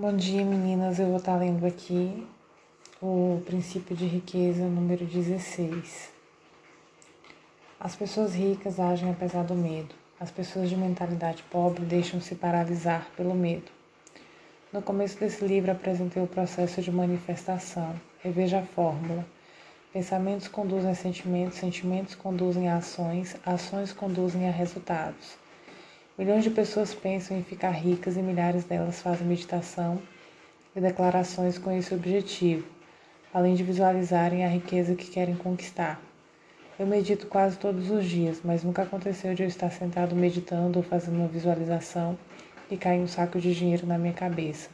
Bom dia, meninas. Eu vou estar lendo aqui o princípio de riqueza número 16. As pessoas ricas agem apesar do medo. As pessoas de mentalidade pobre deixam-se paralisar pelo medo. No começo desse livro apresentei o processo de manifestação. Reveja a fórmula. Pensamentos conduzem a sentimentos, sentimentos conduzem a ações, ações conduzem a resultados. Milhões de pessoas pensam em ficar ricas e milhares delas fazem meditação e declarações com esse objetivo, além de visualizarem a riqueza que querem conquistar. Eu medito quase todos os dias, mas nunca aconteceu de eu estar sentado meditando ou fazendo uma visualização e cair um saco de dinheiro na minha cabeça.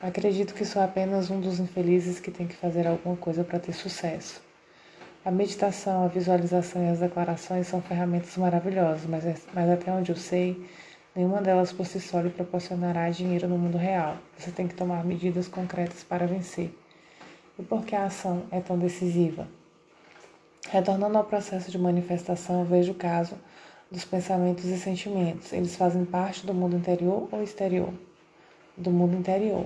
Acredito que sou apenas um dos infelizes que tem que fazer alguma coisa para ter sucesso. A meditação, a visualização e as declarações são ferramentas maravilhosas, mas, é, mas até onde eu sei, nenhuma delas por si só lhe proporcionará dinheiro no mundo real. Você tem que tomar medidas concretas para vencer. E por que a ação é tão decisiva? Retornando ao processo de manifestação, vejo o caso dos pensamentos e sentimentos. Eles fazem parte do mundo interior ou exterior? Do mundo interior.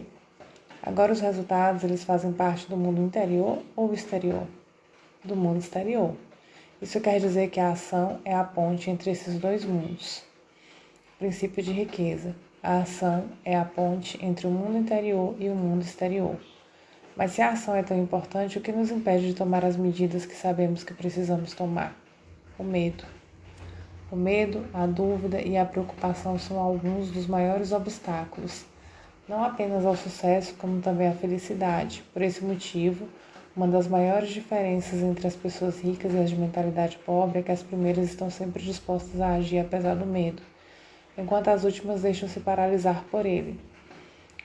Agora os resultados, eles fazem parte do mundo interior ou exterior? Do mundo exterior. Isso quer dizer que a ação é a ponte entre esses dois mundos. Princípio de riqueza. A ação é a ponte entre o mundo interior e o mundo exterior. Mas se a ação é tão importante, o que nos impede de tomar as medidas que sabemos que precisamos tomar? O medo. O medo, a dúvida e a preocupação são alguns dos maiores obstáculos, não apenas ao sucesso, como também à felicidade. Por esse motivo, uma das maiores diferenças entre as pessoas ricas e as de mentalidade pobre é que as primeiras estão sempre dispostas a agir apesar do medo, enquanto as últimas deixam-se paralisar por ele.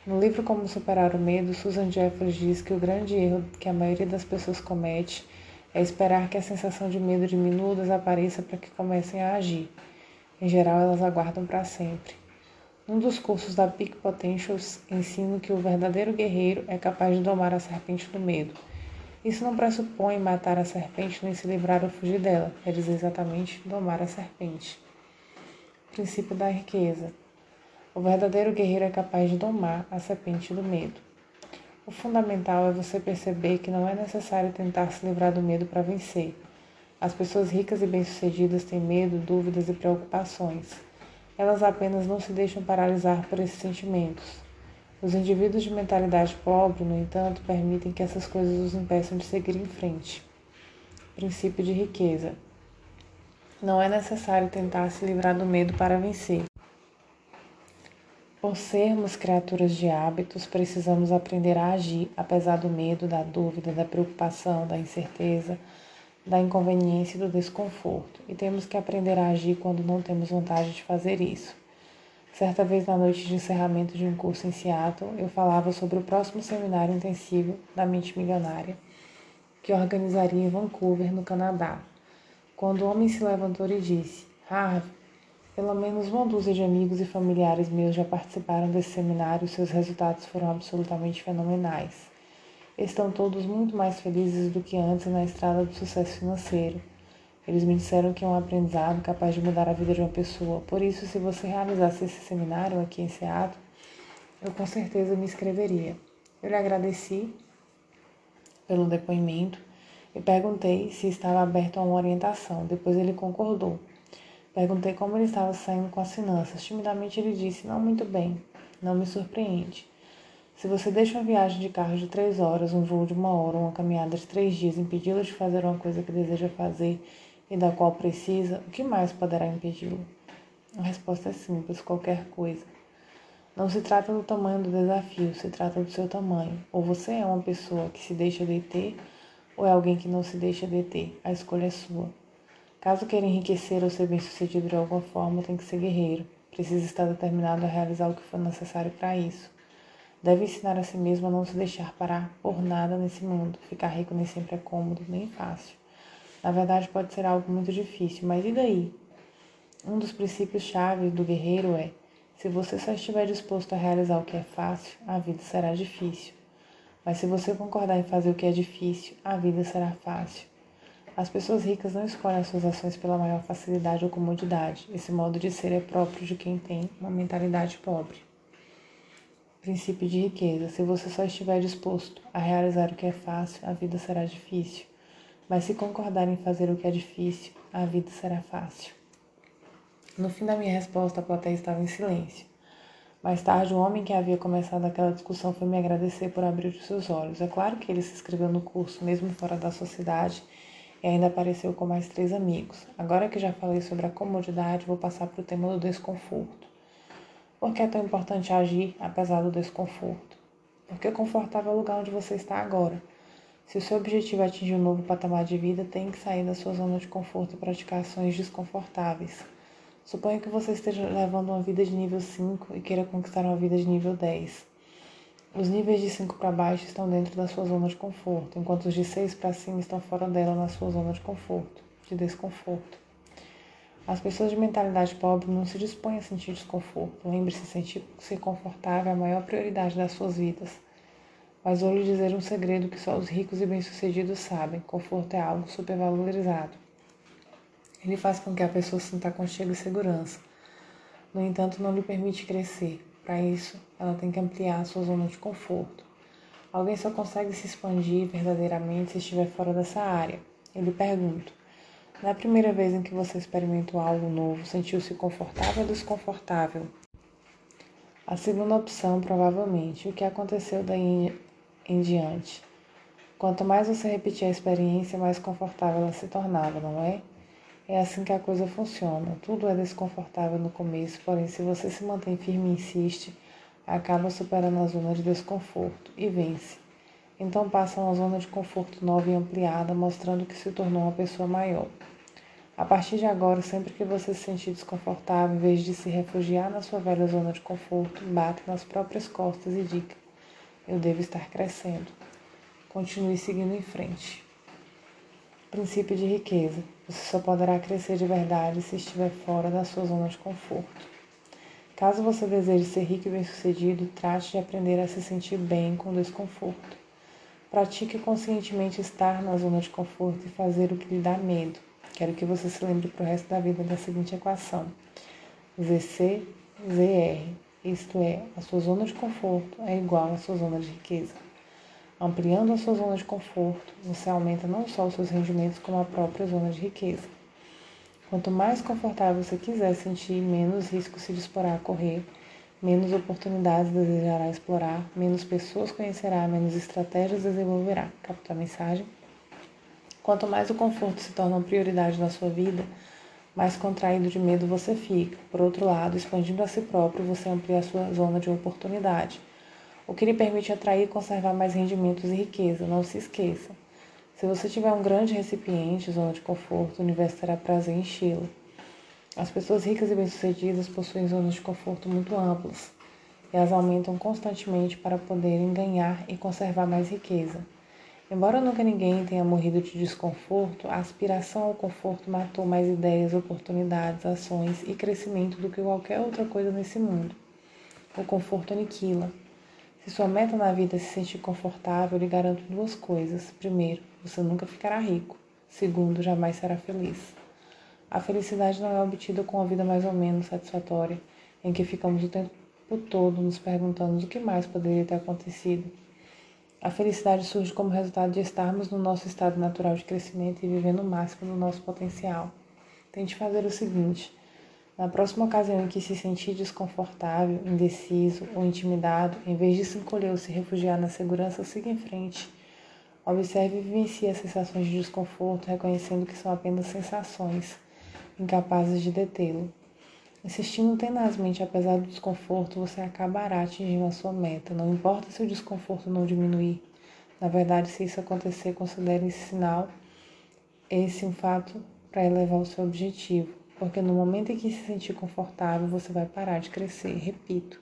No livro Como Superar o Medo, Susan Jeffers diz que o grande erro que a maioria das pessoas comete é esperar que a sensação de medo diminua ou desapareça para que comecem a agir. Em geral, elas aguardam para sempre. Um dos cursos da Peak Potentials ensina que o verdadeiro guerreiro é capaz de domar a serpente do medo isso não pressupõe matar a serpente nem se livrar ou fugir dela, quer dizer exatamente domar a serpente. Princípio da riqueza. O verdadeiro guerreiro é capaz de domar a serpente do medo. O fundamental é você perceber que não é necessário tentar se livrar do medo para vencer. As pessoas ricas e bem-sucedidas têm medo, dúvidas e preocupações. Elas apenas não se deixam paralisar por esses sentimentos. Os indivíduos de mentalidade pobre, no entanto, permitem que essas coisas os impeçam de seguir em frente. Princípio de riqueza. Não é necessário tentar se livrar do medo para vencer. Por sermos criaturas de hábitos, precisamos aprender a agir apesar do medo, da dúvida, da preocupação, da incerteza, da inconveniência e do desconforto. E temos que aprender a agir quando não temos vontade de fazer isso. Certa vez na noite de encerramento de um curso em Seattle, eu falava sobre o próximo seminário intensivo da mente milionária que organizaria em Vancouver, no Canadá. Quando o homem se levantou e disse: Harvey, pelo menos uma dúzia de amigos e familiares meus já participaram desse seminário e seus resultados foram absolutamente fenomenais. Estão todos muito mais felizes do que antes na estrada do sucesso financeiro. Eles me disseram que é um aprendizado capaz de mudar a vida de uma pessoa. Por isso, se você realizasse esse seminário aqui em Seattle, eu com certeza me inscreveria. Eu lhe agradeci pelo depoimento e perguntei se estava aberto a uma orientação. Depois ele concordou. Perguntei como ele estava saindo com as finanças. Timidamente ele disse: Não muito bem. Não me surpreende. Se você deixa uma viagem de carro de três horas, um voo de uma hora, uma caminhada de três dias, impedi-lo de fazer uma coisa que deseja fazer e da qual precisa, o que mais poderá impedi-lo? A resposta é simples: qualquer coisa. Não se trata do tamanho do desafio, se trata do seu tamanho. Ou você é uma pessoa que se deixa deter, ou é alguém que não se deixa deter. A escolha é sua. Caso queira enriquecer ou ser bem-sucedido de alguma forma, tem que ser guerreiro. Precisa estar determinado a realizar o que for necessário para isso. Deve ensinar a si mesmo a não se deixar parar por nada nesse mundo. Ficar rico nem sempre é cômodo, nem fácil. Na verdade, pode ser algo muito difícil, mas e daí? Um dos princípios-chave do guerreiro é: se você só estiver disposto a realizar o que é fácil, a vida será difícil. Mas se você concordar em fazer o que é difícil, a vida será fácil. As pessoas ricas não escolhem as suas ações pela maior facilidade ou comodidade. Esse modo de ser é próprio de quem tem uma mentalidade pobre. Princípio de riqueza. Se você só estiver disposto a realizar o que é fácil, a vida será difícil. Mas se concordar em fazer o que é difícil, a vida será fácil. No fim da minha resposta, a plateia estava em silêncio. Mais tarde, o homem que havia começado aquela discussão foi me agradecer por abrir os seus olhos. É claro que ele se inscreveu no curso, mesmo fora da sociedade, e ainda apareceu com mais três amigos. Agora que já falei sobre a comodidade, vou passar para o tema do desconforto. Por que é tão importante agir apesar do desconforto? Porque confortável é o lugar onde você está agora. Se o seu objetivo é atingir um novo patamar de vida, tem que sair da sua zona de conforto e praticar ações desconfortáveis. Suponha que você esteja levando uma vida de nível 5 e queira conquistar uma vida de nível 10. Os níveis de 5 para baixo estão dentro da sua zona de conforto, enquanto os de 6 para cima estão fora dela na sua zona de conforto, de desconforto. As pessoas de mentalidade pobre não se dispõem a sentir desconforto. Lembre-se, sentir-se confortável é a maior prioridade das suas vidas. Mas vou lhe dizer um segredo que só os ricos e bem-sucedidos sabem: conforto é algo supervalorizado. Ele faz com que a pessoa sinta aconchego e segurança. No entanto, não lhe permite crescer. Para isso, ela tem que ampliar a sua zona de conforto. Alguém só consegue se expandir verdadeiramente se estiver fora dessa área. Eu lhe pergunto: na primeira vez em que você experimentou algo novo, sentiu-se confortável ou desconfortável? A segunda opção, provavelmente, o que aconteceu daí em diante. Quanto mais você repetia a experiência, mais confortável ela se tornava, não é? É assim que a coisa funciona. Tudo é desconfortável no começo, porém, se você se mantém firme e insiste, acaba superando a zona de desconforto e vence. Então passa a uma zona de conforto nova e ampliada, mostrando que se tornou uma pessoa maior. A partir de agora, sempre que você se sentir desconfortável, em vez de se refugiar na sua velha zona de conforto, bate nas próprias costas e diga: Eu devo estar crescendo. Continue seguindo em frente. Princípio de riqueza. Você só poderá crescer de verdade se estiver fora da sua zona de conforto. Caso você deseje ser rico e bem-sucedido, trate de aprender a se sentir bem com desconforto. Pratique conscientemente estar na zona de conforto e fazer o que lhe dá medo. Quero que você se lembre para o resto da vida da seguinte equação: VC-ZR, isto é, a sua zona de conforto é igual à sua zona de riqueza. Ampliando a sua zona de conforto, você aumenta não só os seus rendimentos, como a própria zona de riqueza. Quanto mais confortável você quiser sentir, menos risco se disporá a correr, menos oportunidades desejará explorar, menos pessoas conhecerá, menos estratégias desenvolverá. Capta a mensagem? Quanto mais o conforto se torna uma prioridade na sua vida, mais contraído de medo você fica. Por outro lado, expandindo a si próprio, você amplia a sua zona de oportunidade o que lhe permite atrair e conservar mais rendimentos e riqueza. Não se esqueça. Se você tiver um grande recipiente, zona de conforto, o universo terá prazer em enchê-lo. As pessoas ricas e bem-sucedidas possuem zonas de conforto muito amplas. E elas aumentam constantemente para poderem ganhar e conservar mais riqueza. Embora nunca ninguém tenha morrido de desconforto, a aspiração ao conforto matou mais ideias, oportunidades, ações e crescimento do que qualquer outra coisa nesse mundo. O conforto aniquila, se sua meta na vida é se sentir confortável, lhe garanto duas coisas. Primeiro, você nunca ficará rico. Segundo, jamais será feliz. A felicidade não é obtida com uma vida mais ou menos satisfatória, em que ficamos o tempo todo nos perguntando o que mais poderia ter acontecido. A felicidade surge como resultado de estarmos no nosso estado natural de crescimento e vivendo o máximo do nosso potencial. Tente fazer o seguinte: na próxima ocasião em que se sentir desconfortável, indeciso ou intimidado, em vez de se encolher ou se refugiar na segurança, siga em frente. Observe e vivencie as sensações de desconforto, reconhecendo que são apenas sensações, incapazes de detê-lo. Insistindo tenazmente apesar do desconforto, você acabará atingindo a sua meta. Não importa se o desconforto não diminuir. Na verdade, se isso acontecer, considere esse sinal, esse um fato para elevar o seu objetivo porque no momento em que se sentir confortável, você vai parar de crescer. Repito,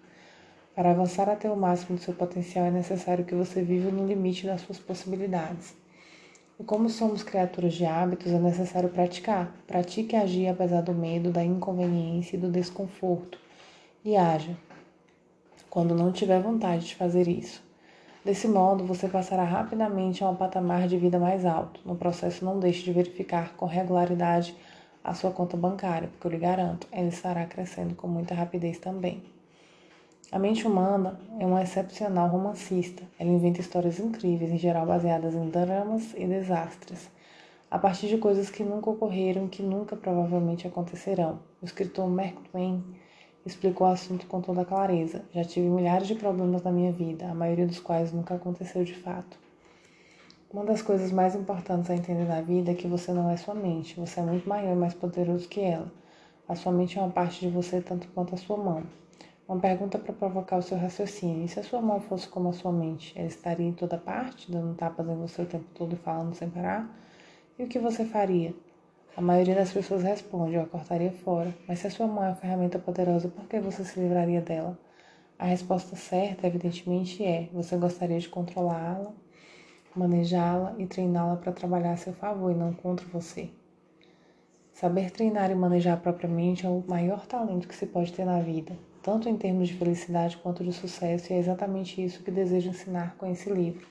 para avançar até o máximo do seu potencial é necessário que você viva no limite das suas possibilidades. E como somos criaturas de hábitos, é necessário praticar. Pratique agir apesar do medo, da inconveniência e do desconforto. E haja quando não tiver vontade de fazer isso. Desse modo, você passará rapidamente a um patamar de vida mais alto. No processo, não deixe de verificar com regularidade a sua conta bancária, porque eu lhe garanto, ela estará crescendo com muita rapidez também. A mente humana é uma excepcional romancista. Ela inventa histórias incríveis, em geral baseadas em dramas e desastres, a partir de coisas que nunca ocorreram e que nunca provavelmente acontecerão. O escritor Mark Twain explicou o assunto com toda clareza. Já tive milhares de problemas na minha vida, a maioria dos quais nunca aconteceu de fato. Uma das coisas mais importantes a entender na vida é que você não é sua mente, você é muito maior e mais poderoso que ela. A sua mente é uma parte de você tanto quanto a sua mão. Uma pergunta para provocar o seu raciocínio. E se a sua mão fosse como a sua mente? Ela estaria em toda parte, dando tapas em você o tempo todo e falando sem parar? E o que você faria? A maioria das pessoas responde, eu a cortaria fora. Mas se a sua mão é uma ferramenta poderosa, por que você se livraria dela? A resposta certa, evidentemente, é: você gostaria de controlá-la, manejá-la e treiná-la para trabalhar a seu favor e não contra você. Saber treinar e manejar propriamente é o maior talento que se pode ter na vida tanto em termos de felicidade quanto de sucesso, e é exatamente isso que desejo ensinar com esse livro.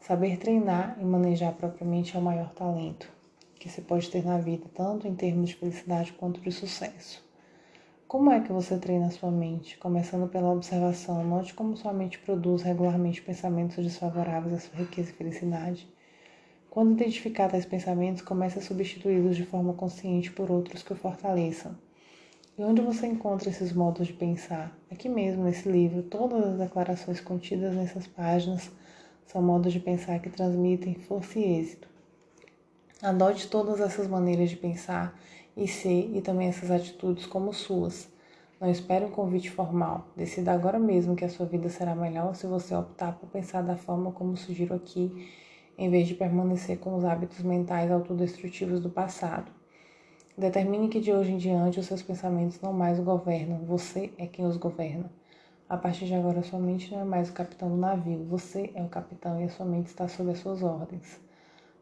Saber treinar e manejar propriamente é o maior talento que se pode ter na vida, tanto em termos de felicidade quanto de sucesso. Como é que você treina a sua mente? Começando pela observação, note como sua mente produz regularmente pensamentos desfavoráveis à sua riqueza e felicidade. Quando identificar tais pensamentos, comece a substituí-los de forma consciente por outros que o fortaleçam. E onde você encontra esses modos de pensar? Aqui mesmo, nesse livro, todas as declarações contidas nessas páginas são modos de pensar que transmitem força e êxito. Adote todas essas maneiras de pensar e ser e também essas atitudes como suas. Não espere um convite formal. Decida agora mesmo que a sua vida será melhor se você optar por pensar da forma como sugiro aqui, em vez de permanecer com os hábitos mentais autodestrutivos do passado. Determine que de hoje em diante os seus pensamentos não mais o governam, você é quem os governa. A partir de agora, sua mente não é mais o capitão do navio, você é o capitão e a sua mente está sob as suas ordens.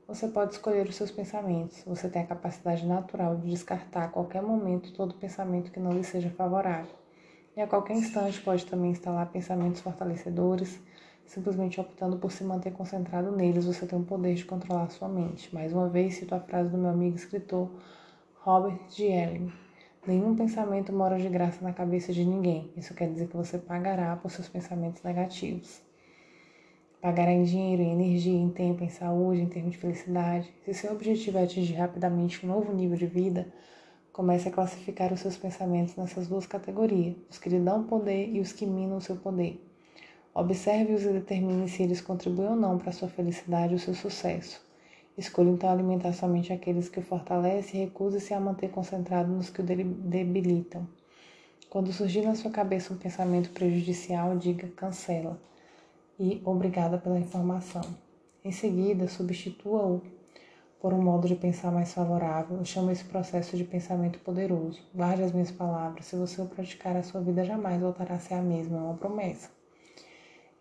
Você pode escolher os seus pensamentos, você tem a capacidade natural de descartar a qualquer momento todo pensamento que não lhe seja favorável. E a qualquer instante pode também instalar pensamentos fortalecedores, simplesmente optando por se manter concentrado neles, você tem o poder de controlar sua mente. Mais uma vez, cito a frase do meu amigo escritor Robert G. Ellen. Nenhum pensamento mora de graça na cabeça de ninguém. Isso quer dizer que você pagará por seus pensamentos negativos. Pagará em dinheiro, em energia, em tempo, em saúde, em termos de felicidade. Se seu objetivo é atingir rapidamente um novo nível de vida, comece a classificar os seus pensamentos nessas duas categorias: os que lhe dão poder e os que minam o seu poder. Observe-os e determine se eles contribuem ou não para a sua felicidade ou seu sucesso. Escolha então alimentar somente aqueles que o fortalecem e recuse-se a manter concentrado nos que o debilitam. Quando surgir na sua cabeça um pensamento prejudicial, diga cancela e obrigada pela informação. Em seguida, substitua-o por um modo de pensar mais favorável. Chamo esse processo de pensamento poderoso. Guarde as minhas palavras. Se você o praticar, a sua vida jamais voltará a ser a mesma. É uma promessa.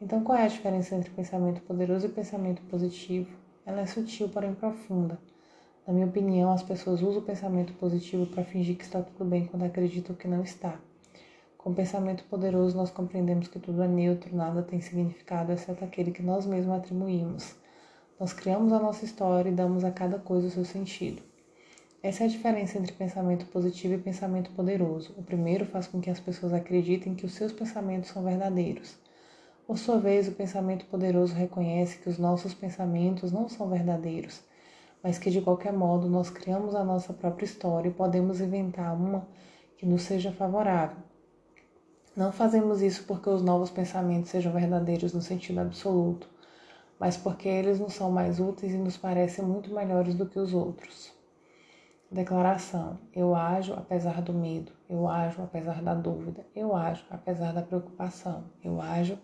Então, qual é a diferença entre pensamento poderoso e pensamento positivo? Ela é sutil, porém profunda. Na minha opinião, as pessoas usam o pensamento positivo para fingir que está tudo bem quando acreditam que não está. Com o pensamento poderoso, nós compreendemos que tudo é neutro, nada tem significado, exceto aquele que nós mesmos atribuímos. Nós criamos a nossa história e damos a cada coisa o seu sentido. Essa é a diferença entre pensamento positivo e pensamento poderoso. O primeiro faz com que as pessoas acreditem que os seus pensamentos são verdadeiros. Por sua vez, o pensamento poderoso reconhece que os nossos pensamentos não são verdadeiros, mas que de qualquer modo nós criamos a nossa própria história e podemos inventar uma que nos seja favorável. Não fazemos isso porque os novos pensamentos sejam verdadeiros no sentido absoluto, mas porque eles nos são mais úteis e nos parecem muito melhores do que os outros. Declaração: Eu ajo apesar do medo, eu ajo apesar da dúvida, eu ajo apesar da preocupação, eu ajo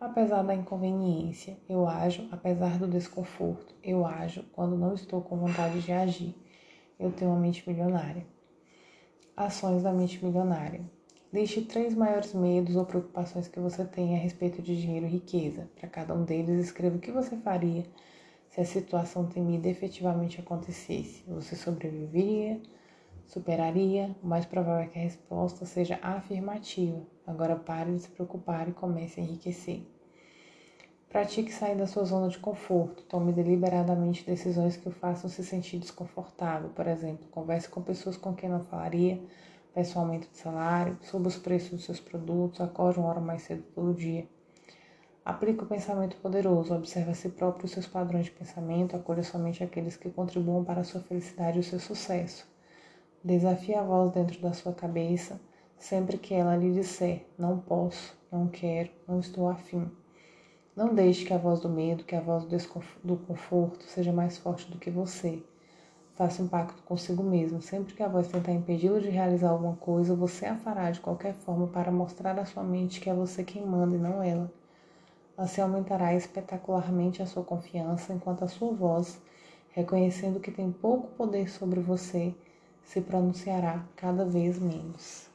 apesar da inconveniência, eu ajo apesar do desconforto, eu ajo quando não estou com vontade de agir. Eu tenho uma mente milionária. Ações da mente milionária. Liste três maiores medos ou preocupações que você tem a respeito de dinheiro e riqueza. Para cada um deles, escreva o que você faria se a situação temida efetivamente acontecesse. Você sobreviveria? Superaria? O mais provável é que a resposta seja afirmativa. Agora pare de se preocupar e comece a enriquecer. Pratique sair da sua zona de conforto. Tome deliberadamente decisões que o façam se sentir desconfortável. Por exemplo, converse com pessoas com quem não falaria peça um aumento de salário, suba os preços dos seus produtos, acorde uma hora mais cedo todo dia. Aplique o pensamento poderoso, observe a si próprio os seus padrões de pensamento, acolha somente aqueles que contribuam para a sua felicidade e o seu sucesso. Desafie a voz dentro da sua cabeça sempre que ela lhe disser: não posso, não quero, não estou afim. Não deixe que a voz do medo, que a voz do conforto seja mais forte do que você. Faça um pacto consigo mesmo. Sempre que a voz tentar impedi-lo de realizar alguma coisa, você a fará de qualquer forma para mostrar à sua mente que é você quem manda e não ela. Assim aumentará espetacularmente a sua confiança, enquanto a sua voz, reconhecendo que tem pouco poder sobre você, se pronunciará cada vez menos.